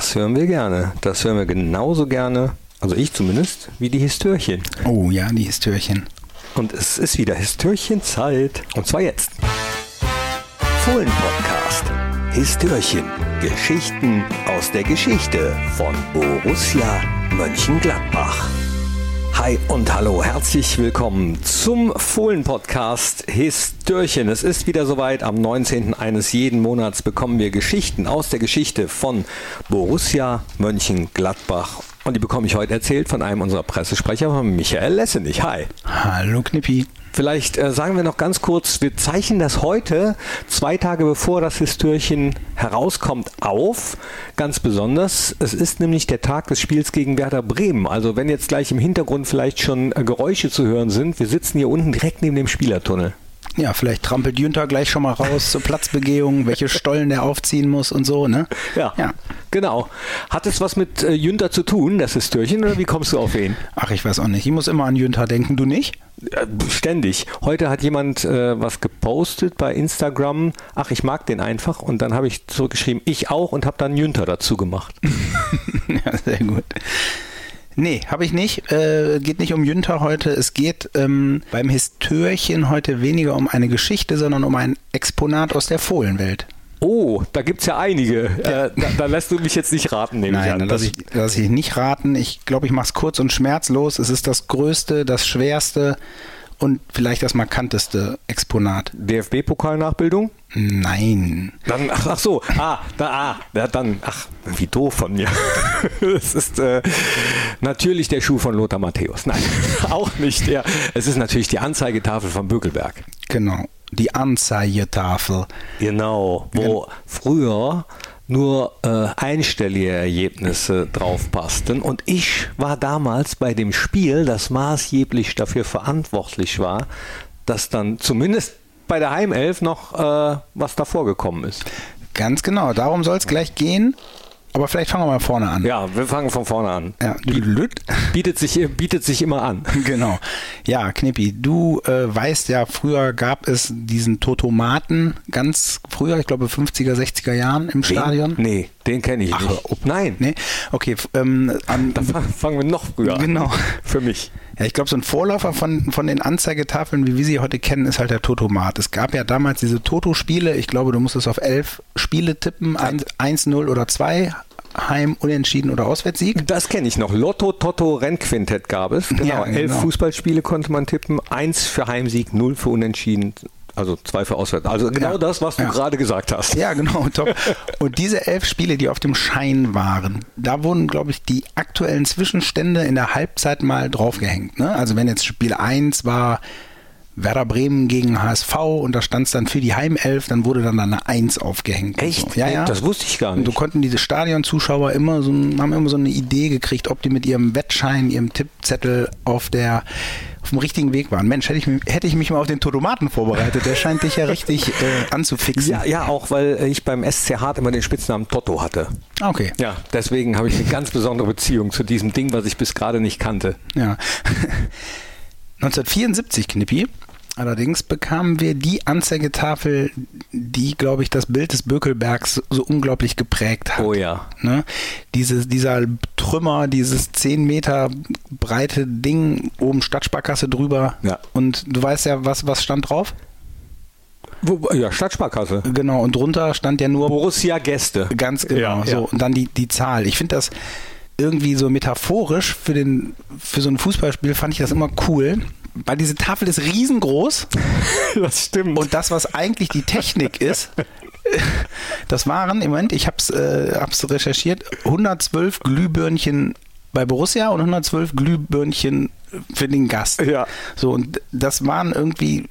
Das hören wir gerne. Das hören wir genauso gerne, also ich zumindest, wie die Histörchen. Oh ja, die Histörchen. Und es ist wieder Histörchenzeit. Und zwar jetzt. Fohlen-Podcast. Histörchen. Geschichten aus der Geschichte von Borussia Mönchengladbach. Hi und hallo, herzlich willkommen zum Fohlen-Podcast Histörchen. Es ist wieder soweit. Am 19. eines jeden Monats bekommen wir Geschichten aus der Geschichte von Borussia Mönchengladbach. Und die bekomme ich heute erzählt von einem unserer Pressesprecher, von Michael Lessenich. Hi. Hallo Knippi. Vielleicht äh, sagen wir noch ganz kurz, wir zeichnen das heute, zwei Tage bevor das Histörchen herauskommt, auf. Ganz besonders. Es ist nämlich der Tag des Spiels gegen Werder Bremen. Also wenn jetzt gleich im Hintergrund vielleicht schon äh, Geräusche zu hören sind, wir sitzen hier unten direkt neben dem Spielertunnel. Ja, vielleicht trampelt Jünter gleich schon mal raus zur Platzbegehung, welche Stollen der aufziehen muss und so, ne? Ja, ja. genau. Hat es was mit äh, Jünter zu tun, das Histörchen, oder wie kommst du auf ihn? Ach, ich weiß auch nicht. Ich muss immer an Jünter denken, du nicht? Ständig. Heute hat jemand äh, was gepostet bei Instagram. Ach, ich mag den einfach. Und dann habe ich zurückgeschrieben, ich auch und habe dann Jünter dazu gemacht. ja, sehr gut. Nee, habe ich nicht. Äh, geht nicht um Jünter heute. Es geht ähm, beim Histörchen heute weniger um eine Geschichte, sondern um ein Exponat aus der Fohlenwelt. Oh, da gibt es ja einige. Äh, da, da, lässt du mich jetzt nicht raten, nehme Nein, ich an. Lass ich, lass ich nicht raten. Ich glaube, ich mache es kurz und schmerzlos. Es ist das größte, das schwerste und vielleicht das markanteste Exponat. DFB-Pokalnachbildung? Nein. Dann, ach, ach, so, ah, da, ah, dann, ach, wie doof von mir. Es ist äh, natürlich der Schuh von Lothar Matthäus. Nein, auch nicht der. Es ist natürlich die Anzeigetafel von Bökelberg. Genau die Anzeigetafel. Genau, wo früher nur äh, einstellige Ergebnisse drauf passten. Und ich war damals bei dem Spiel, das maßgeblich dafür verantwortlich war, dass dann zumindest bei der Heimelf noch äh, was davor gekommen ist. Ganz genau, darum soll es gleich gehen. Aber vielleicht fangen wir mal vorne an. Ja, wir fangen von vorne an. Ja, bietet, sich, bietet sich immer an. Genau. Ja, Knippi, du äh, weißt ja, früher gab es diesen Totomaten ganz früher, ich glaube 50er, 60er Jahren im Stadion. Nee, den kenne ich Ach, nicht. Ob, nein? Nee? Okay. Ähm, an, da fangen wir noch früher an. Genau. Für mich. Ja, ich glaube, so ein Vorläufer von, von den Anzeigetafeln, wie wir sie heute kennen, ist halt der Totomat. Es gab ja damals diese Toto-Spiele. Ich glaube, du musstest auf elf Spiele tippen, 1-0 oder 2 Heim, Unentschieden oder Auswärtssieg. Das kenne ich noch. Lotto, Toto, Rennquintett gab es. Genau. Ja, Elf genau. Fußballspiele konnte man tippen. Eins für Heimsieg, null für Unentschieden. Also zwei für Auswärts. Also genau ja. das, was du ja. gerade gesagt hast. Ja, genau. Top. Und diese elf Spiele, die auf dem Schein waren, da wurden, glaube ich, die aktuellen Zwischenstände in der Halbzeit mal draufgehängt. Ne? Also wenn jetzt Spiel 1 war Werder Bremen gegen HSV und da stand es dann für die Heimelf, dann wurde dann eine Eins aufgehängt. Echt? So. Ja, ja. Das wusste ich gar nicht. Und du konnten diese Stadionzuschauer immer so, haben immer so eine Idee gekriegt, ob die mit ihrem Wettschein, ihrem Tippzettel auf der auf dem richtigen Weg waren. Mensch, hätte ich, hätte ich mich mal auf den Totomaten vorbereitet. Der scheint dich ja richtig äh, anzufixen. Ja, ja, auch weil ich beim SC Hart immer den Spitznamen Toto hatte. Okay. Ja, deswegen habe ich eine ganz besondere Beziehung zu diesem Ding, was ich bis gerade nicht kannte. Ja. 1974, Knippi, Allerdings bekamen wir die Anzeigetafel, die, glaube ich, das Bild des Bökelbergs so unglaublich geprägt hat. Oh ja. Ne? Diese, dieser Trümmer, dieses 10 Meter breite Ding, oben Stadtsparkasse drüber. Ja. Und du weißt ja, was, was stand drauf? Ja, Stadtsparkasse. Genau, und drunter stand ja nur Borussia Gäste. Ganz genau. Ja, so. Ja. Und dann die, die Zahl. Ich finde das irgendwie so metaphorisch für, den, für so ein Fußballspiel fand ich das immer cool weil diese Tafel ist riesengroß. Das stimmt. Und das, was eigentlich die Technik ist, das waren, im Moment, ich habe es äh, recherchiert, 112 Glühbirnchen bei Borussia und 112 Glühbirnchen für den Gast. Ja. So, und das waren irgendwie,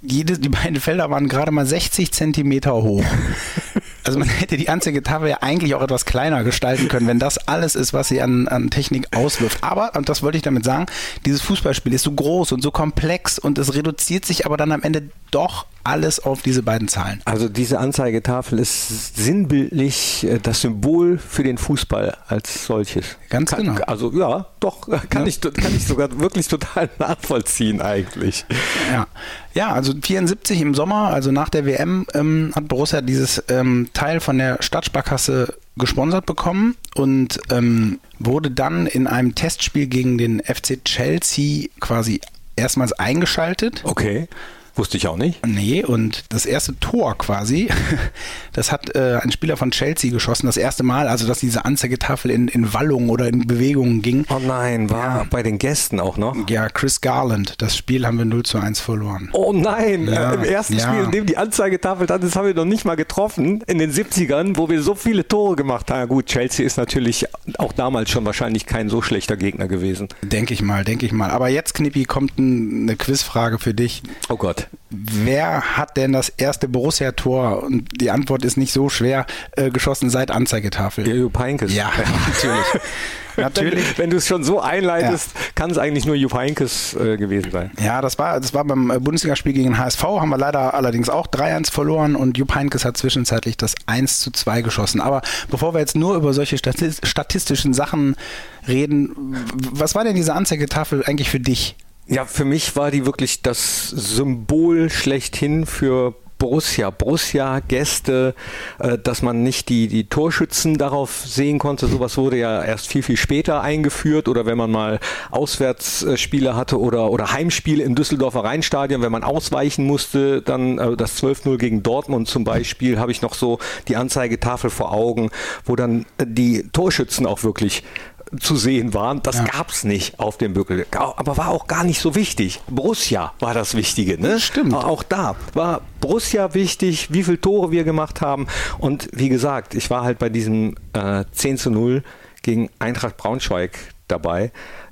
jede, die beiden Felder waren gerade mal 60 Zentimeter hoch. Also man hätte die Anzeigetafel ja eigentlich auch etwas kleiner gestalten können, wenn das alles ist, was sie an, an Technik auswirft. Aber, und das wollte ich damit sagen, dieses Fußballspiel ist so groß und so komplex und es reduziert sich aber dann am Ende doch alles auf diese beiden Zahlen. Also diese Anzeigetafel ist sinnbildlich äh, das Symbol für den Fußball als solches. Ganz kann, genau. Also ja, doch, kann, ja. Ich, kann ich sogar wirklich total nachvollziehen eigentlich. Ja, ja also 74 im Sommer, also nach der WM, ähm, hat Borussia dieses ähm, Teil von der Stadtsparkasse gesponsert bekommen und ähm, wurde dann in einem Testspiel gegen den FC Chelsea quasi erstmals eingeschaltet. Okay. Wusste ich auch nicht. Nee, und das erste Tor quasi, das hat äh, ein Spieler von Chelsea geschossen, das erste Mal, also dass diese Anzeigetafel in, in Wallung oder in Bewegungen ging. Oh nein, war ja. bei den Gästen auch noch? Ja, Chris Garland. Das Spiel haben wir 0 zu 1 verloren. Oh nein, ja. äh, im ersten ja. Spiel, in dem die Anzeigetafel stand, das haben wir noch nicht mal getroffen, in den 70ern, wo wir so viele Tore gemacht haben. Ja, gut, Chelsea ist natürlich auch damals schon wahrscheinlich kein so schlechter Gegner gewesen. Denke ich mal, denke ich mal. Aber jetzt, Knippi, kommt ein, eine Quizfrage für dich. Oh Gott. Wer hat denn das erste Borussia-Tor? Und die Antwort ist nicht so schwer äh, geschossen seit Anzeigetafel. Jupp Heynckes. Ja, natürlich. natürlich. Wenn, wenn du es schon so einleitest, ja. kann es eigentlich nur Jupp Heynckes äh, gewesen sein. Ja, das war, das war beim äh, Bundesligaspiel gegen HSV, haben wir leider allerdings auch 3-1 verloren und Jupp Heynckes hat zwischenzeitlich das 1 zu 2 geschossen. Aber bevor wir jetzt nur über solche statistischen Sachen reden, was war denn diese Anzeigetafel eigentlich für dich? Ja, für mich war die wirklich das Symbol schlechthin für Borussia, Borussia, Gäste, äh, dass man nicht die, die Torschützen darauf sehen konnte. Sowas wurde ja erst viel, viel später eingeführt oder wenn man mal Auswärtsspiele hatte oder, oder Heimspiele im Düsseldorfer Rheinstadion, wenn man ausweichen musste, dann äh, das 12-0 gegen Dortmund zum Beispiel, habe ich noch so die Anzeigetafel vor Augen, wo dann die Torschützen auch wirklich zu sehen waren. Das ja. gab es nicht auf dem Bückel. Aber war auch gar nicht so wichtig. Borussia war das Wichtige. Ne? Stimmt. Auch da war Borussia wichtig, wie viele Tore wir gemacht haben. Und wie gesagt, ich war halt bei diesem äh, 10 zu 0 gegen Eintracht Braunschweig dabei.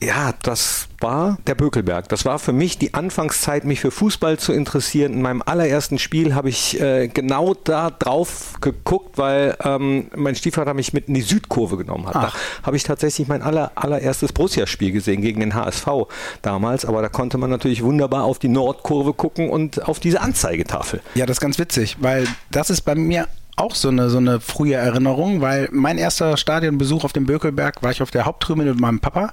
Ja, das war der Bökelberg. Das war für mich die Anfangszeit, mich für Fußball zu interessieren. In meinem allerersten Spiel habe ich äh, genau da drauf geguckt, weil ähm, mein Stiefvater mich mit in die Südkurve genommen hat. Ach. Da habe ich tatsächlich mein aller, allererstes Borussia-Spiel gesehen gegen den HSV damals. Aber da konnte man natürlich wunderbar auf die Nordkurve gucken und auf diese Anzeigetafel. Ja, das ist ganz witzig, weil das ist bei mir auch so eine, so eine frühe Erinnerung, weil mein erster Stadionbesuch auf dem Bökelberg war ich auf der Haupttribüne mit meinem Papa.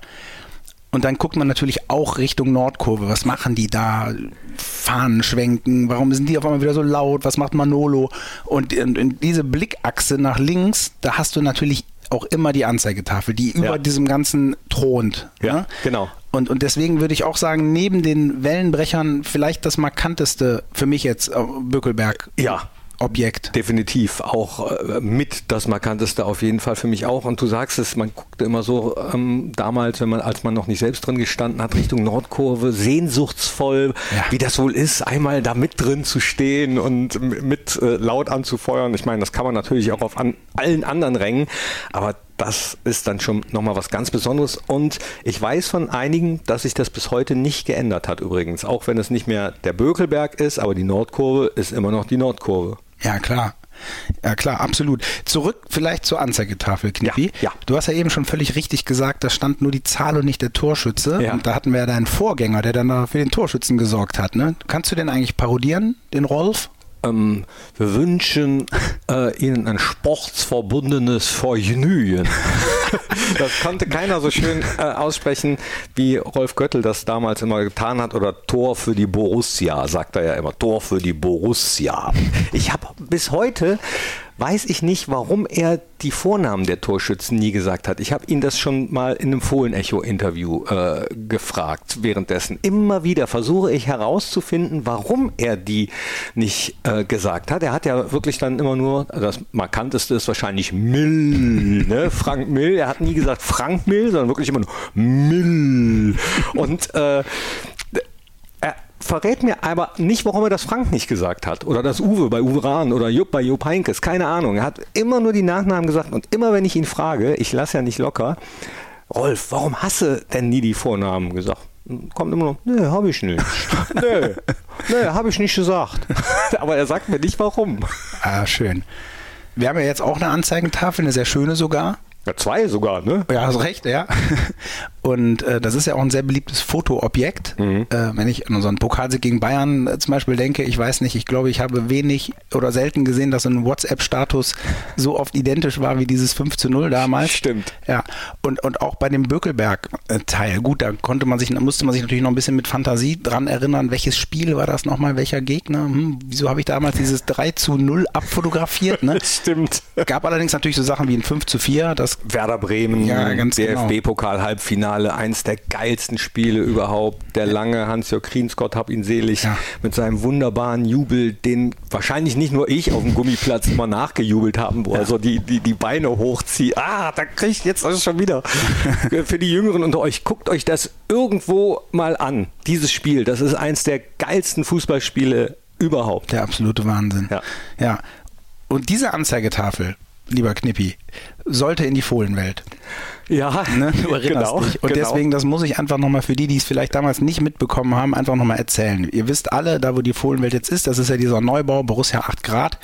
Und dann guckt man natürlich auch Richtung Nordkurve. Was machen die da? Fahnen schwenken? Warum sind die auf einmal wieder so laut? Was macht Manolo? Und in, in diese Blickachse nach links, da hast du natürlich auch immer die Anzeigetafel, die über ja. diesem Ganzen thront. Ja, ne? genau. Und, und deswegen würde ich auch sagen, neben den Wellenbrechern vielleicht das markanteste für mich jetzt äh, Bökelberg. Ja, Objekt. Definitiv auch äh, mit das markanteste auf jeden Fall für mich auch. Und du sagst es, man guckte immer so ähm, damals, wenn man, als man noch nicht selbst drin gestanden hat, Richtung Nordkurve, sehnsuchtsvoll, ja. wie das wohl ist, einmal da mit drin zu stehen und mit äh, laut anzufeuern. Ich meine, das kann man natürlich auch auf an, allen anderen Rängen, aber das ist dann schon nochmal was ganz Besonderes. Und ich weiß von einigen, dass sich das bis heute nicht geändert hat übrigens. Auch wenn es nicht mehr der Bökelberg ist, aber die Nordkurve ist immer noch die Nordkurve. Ja, klar. Ja, klar, absolut. Zurück vielleicht zur Anzeigetafel, Knippi. Ja, ja. Du hast ja eben schon völlig richtig gesagt, da stand nur die Zahl und nicht der Torschütze. Ja. Und da hatten wir ja deinen Vorgänger, der dann für den Torschützen gesorgt hat. Ne? Kannst du den eigentlich parodieren, den Rolf? Ähm, wir wünschen äh, Ihnen ein sportsverbundenes Vergnügen. das konnte keiner so schön äh, aussprechen, wie Rolf Göttel das damals immer getan hat. Oder Tor für die Borussia, sagt er ja immer. Tor für die Borussia. Ich habe bis heute weiß ich nicht, warum er die Vornamen der Torschützen nie gesagt hat. Ich habe ihn das schon mal in einem Fohlen-Echo-Interview äh, gefragt währenddessen. Immer wieder versuche ich herauszufinden, warum er die nicht äh, gesagt hat. Er hat ja wirklich dann immer nur, das markanteste ist wahrscheinlich Mill, ne? Frank Mill. Er hat nie gesagt Frank Mill, sondern wirklich immer nur Mill. Und äh, verrät mir aber nicht, warum er das Frank nicht gesagt hat. Oder das Uwe bei Uwe Rahn oder Jupp bei Jupp Heinkes. Keine Ahnung. Er hat immer nur die Nachnamen gesagt. Und immer wenn ich ihn frage, ich lasse ja nicht locker, Rolf, warum hasse denn nie die Vornamen gesagt? Kommt immer noch, nee, habe ich nicht. nee, nee, habe ich nicht gesagt. aber er sagt mir nicht warum. Ah, schön. Wir haben ja jetzt auch eine Anzeigentafel, eine sehr schöne sogar. Ja, zwei sogar, ne? Ja, hast recht, ja. Und äh, das ist ja auch ein sehr beliebtes Fotoobjekt. Mhm. Äh, wenn ich an unseren Pokalsieg gegen Bayern äh, zum Beispiel denke, ich weiß nicht, ich glaube, ich habe wenig oder selten gesehen, dass ein WhatsApp-Status so oft identisch war wie dieses 5 zu 0 damals. Stimmt. Ja. Und, und auch bei dem Bökelberg-Teil, gut, da konnte man sich, da musste man sich natürlich noch ein bisschen mit Fantasie dran erinnern, welches Spiel war das nochmal, welcher Gegner? Hm, wieso habe ich damals dieses 3 zu 0 abfotografiert? Ne? Stimmt. Gab allerdings natürlich so Sachen wie ein 5 zu 4. Das Werder Bremen, ja, DFB-Pokal-Halbfinale. Finale, eins der geilsten Spiele überhaupt. Der lange Hans-Jörg Kriensgott, hab ihn selig, ja. mit seinem wunderbaren Jubel, den wahrscheinlich nicht nur ich auf dem Gummiplatz immer nachgejubelt haben, wo ja. er so die, die, die Beine hochzieht. Ah, da kriegt jetzt das schon wieder. Für die Jüngeren unter euch, guckt euch das irgendwo mal an. Dieses Spiel, das ist eins der geilsten Fußballspiele überhaupt. Der absolute Wahnsinn. Ja. ja. Und diese Anzeigetafel, lieber Knippi, sollte in die Fohlenwelt. Ja, ne? du erinnerst genau, dich. Und genau. deswegen, das muss ich einfach nochmal für die, die es vielleicht damals nicht mitbekommen haben, einfach nochmal erzählen. Ihr wisst alle, da wo die Fohlenwelt jetzt ist, das ist ja dieser Neubau, Borussia 8 Grad.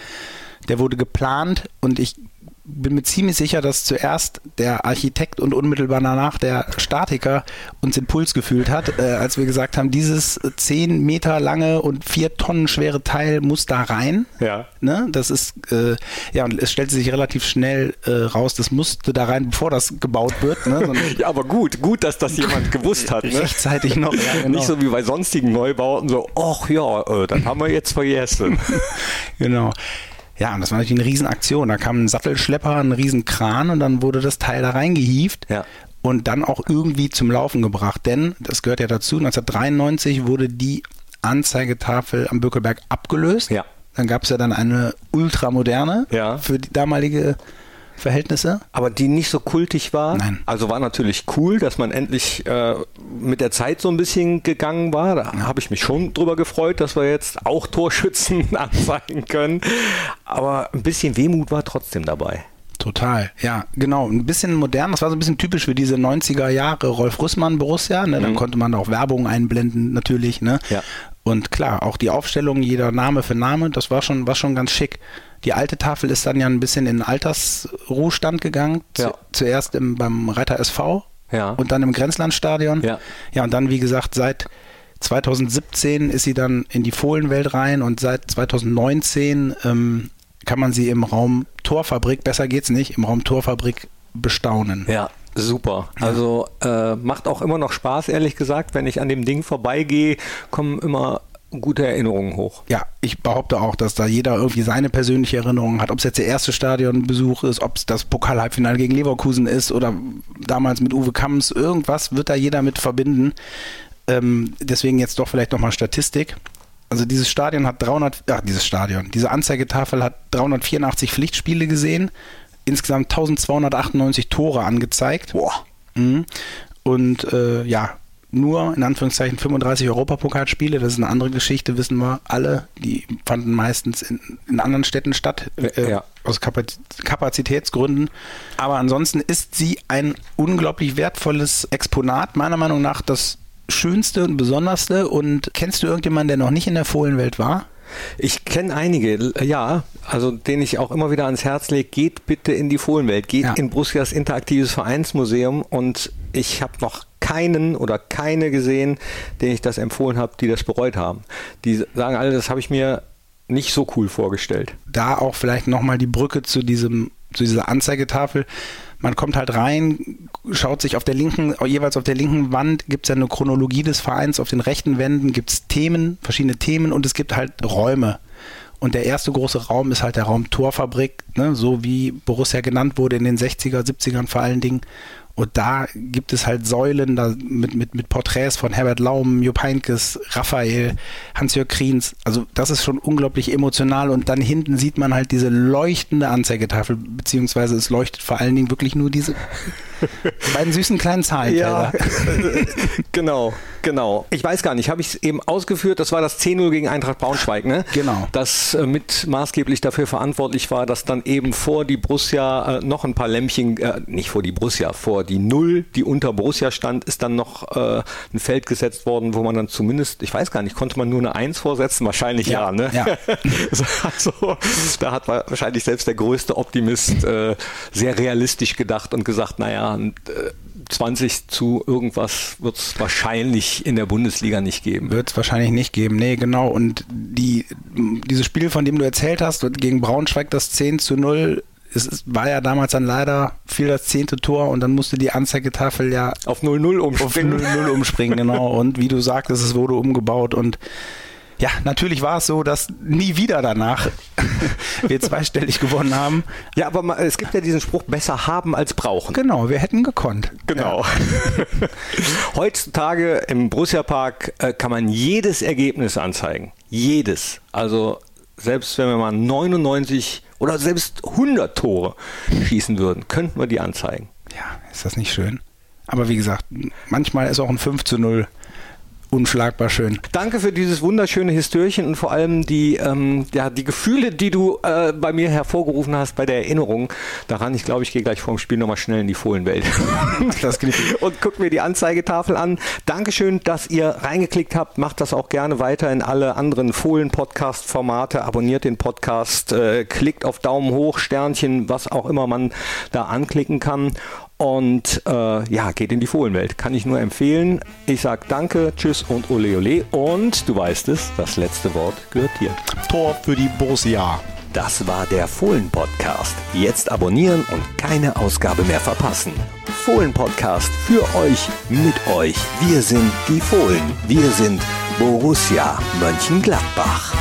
Der wurde geplant und ich bin mir ziemlich sicher, dass zuerst der Architekt und unmittelbar danach der Statiker uns den Puls gefühlt hat, äh, als wir gesagt haben, dieses 10 Meter lange und 4 Tonnen schwere Teil muss da rein. Ja. Ne? Das ist, äh, ja, und es stellte sich relativ schnell äh, raus, das musste da rein, bevor das gebaut wird. Ne? ja, aber gut, gut, dass das jemand gewusst hat. Ne? Rechtzeitig noch. Ja, genau. Nicht so wie bei sonstigen Neubauten, so, ach ja, äh, dann haben wir jetzt vergessen. genau. Ja, und das war natürlich eine Riesenaktion. Da kam ein Sattelschlepper, ein Riesenkran und dann wurde das Teil da reingehievt. Ja. Und dann auch irgendwie zum Laufen gebracht. Denn, das gehört ja dazu, 1993 wurde die Anzeigetafel am Bökelberg abgelöst. Ja. Dann gab es ja dann eine ultramoderne ja. für die damalige Verhältnisse. Aber die nicht so kultig war. Nein. Also war natürlich cool, dass man endlich äh, mit der Zeit so ein bisschen gegangen war. Da habe ich mich schon drüber gefreut, dass wir jetzt auch Torschützen anzeigen können. Aber ein bisschen Wehmut war trotzdem dabei. Total, ja, genau. Ein bisschen modern, das war so ein bisschen typisch für diese 90er Jahre Rolf Rüssmann Borussia. Ne? Dann mhm. konnte man auch Werbung einblenden, natürlich. Ne? Ja. Und klar, auch die Aufstellung, jeder Name für Name, das war schon, war schon ganz schick. Die alte Tafel ist dann ja ein bisschen in Altersruhestand gegangen. Ja. Zuerst im, beim Reiter SV ja. und dann im Grenzlandstadion. Ja. ja, und dann, wie gesagt, seit 2017 ist sie dann in die Fohlenwelt rein und seit 2019 ähm, kann man sie im Raum Torfabrik, besser geht's nicht, im Raum Torfabrik bestaunen. Ja, super. Also äh, macht auch immer noch Spaß, ehrlich gesagt. Wenn ich an dem Ding vorbeigehe, kommen immer gute Erinnerungen hoch. Ja, ich behaupte auch, dass da jeder irgendwie seine persönliche Erinnerung hat. Ob es jetzt der erste Stadionbesuch ist, ob es das Pokal-Halbfinale gegen Leverkusen ist oder damals mit Uwe Kamms, irgendwas wird da jeder mit verbinden. Ähm, deswegen jetzt doch vielleicht nochmal Statistik. Also dieses Stadion hat 300, ach dieses Stadion, diese Anzeigetafel hat 384 Pflichtspiele gesehen, insgesamt 1298 Tore angezeigt. Boah. Mhm. Und äh, ja, nur in Anführungszeichen 35 Europapokalspiele. Das ist eine andere Geschichte, wissen wir alle. Die fanden meistens in, in anderen Städten statt, äh, ja. aus Kapazitätsgründen. Aber ansonsten ist sie ein unglaublich wertvolles Exponat, meiner Meinung nach das schönste und besonderste. Und kennst du irgendjemanden, der noch nicht in der Fohlenwelt war? Ich kenne einige, ja, also den ich auch immer wieder ans Herz lege, geht bitte in die Fohlenwelt, geht ja. in Brussias interaktives Vereinsmuseum und ich habe noch keinen oder keine gesehen, denen ich das empfohlen habe, die das bereut haben. Die sagen alle, das habe ich mir nicht so cool vorgestellt. Da auch vielleicht nochmal die Brücke zu diesem, zu dieser Anzeigetafel. Man kommt halt rein, schaut sich auf der linken, jeweils auf der linken Wand gibt es ja eine Chronologie des Vereins, auf den rechten Wänden gibt es Themen, verschiedene Themen und es gibt halt Räume. Und der erste große Raum ist halt der Raum Torfabrik, ne, so wie Borussia genannt wurde in den 60er, 70ern vor allen Dingen. Und da gibt es halt Säulen da mit, mit, mit Porträts von Herbert Laum, Jupp Heynckes, Raphael, Hans-Jörg Kriens. Also das ist schon unglaublich emotional. Und dann hinten sieht man halt diese leuchtende Anzeigetafel, beziehungsweise es leuchtet vor allen Dingen wirklich nur diese beiden süßen kleinen Zahlen. Ja, genau. Genau. Ich weiß gar nicht, habe ich es eben ausgeführt, das war das 10-0 gegen Eintracht Braunschweig, ne? Genau. Das äh, mit maßgeblich dafür verantwortlich war, dass dann eben vor die Borussia äh, noch ein paar Lämpchen, äh, nicht vor die Borussia, vor die Null, die unter Borussia stand, ist dann noch äh, ein Feld gesetzt worden, wo man dann zumindest, ich weiß gar nicht, konnte man nur eine 1 vorsetzen? Wahrscheinlich ja, ja ne? Ja. also, da hat wahrscheinlich selbst der größte Optimist äh, sehr realistisch gedacht und gesagt, naja, und, äh, 20 zu irgendwas wird es wahrscheinlich in der Bundesliga nicht geben. Wird es wahrscheinlich nicht geben, nee, genau. Und die, dieses Spiel, von dem du erzählt hast, gegen Braunschweig das 10 zu 0, es war ja damals dann leider viel das zehnte Tor und dann musste die Anzeigetafel ja auf 0-0 umspringen. Auf 0-0 umspringen, genau. Und wie du sagtest, es wurde umgebaut und ja, natürlich war es so, dass nie wieder danach wir zweistellig gewonnen haben. Ja, aber es gibt ja diesen Spruch, besser haben als brauchen. Genau, wir hätten gekonnt. Genau. Ja. Heutzutage im Borussia Park äh, kann man jedes Ergebnis anzeigen. Jedes. Also selbst wenn wir mal 99 oder selbst 100 Tore schießen würden, könnten wir die anzeigen. Ja, ist das nicht schön? Aber wie gesagt, manchmal ist auch ein 5 zu 0 unschlagbar schön. Danke für dieses wunderschöne Histörchen und vor allem die, ähm, ja, die Gefühle, die du äh, bei mir hervorgerufen hast bei der Erinnerung daran. Ich glaube, ich gehe gleich vor dem Spiel nochmal schnell in die Fohlenwelt und guck mir die Anzeigetafel an. Dankeschön, dass ihr reingeklickt habt. Macht das auch gerne weiter in alle anderen Fohlen-Podcast-Formate. Abonniert den Podcast, äh, klickt auf Daumen hoch, Sternchen, was auch immer man da anklicken kann. Und äh, ja, geht in die Fohlenwelt. Kann ich nur empfehlen. Ich sage danke, tschüss und ole ole. Und du weißt es, das letzte Wort gehört dir. Tor für die Borussia. Das war der Fohlen-Podcast. Jetzt abonnieren und keine Ausgabe mehr verpassen. Fohlen-Podcast für euch, mit euch. Wir sind die Fohlen. Wir sind Borussia Mönchengladbach.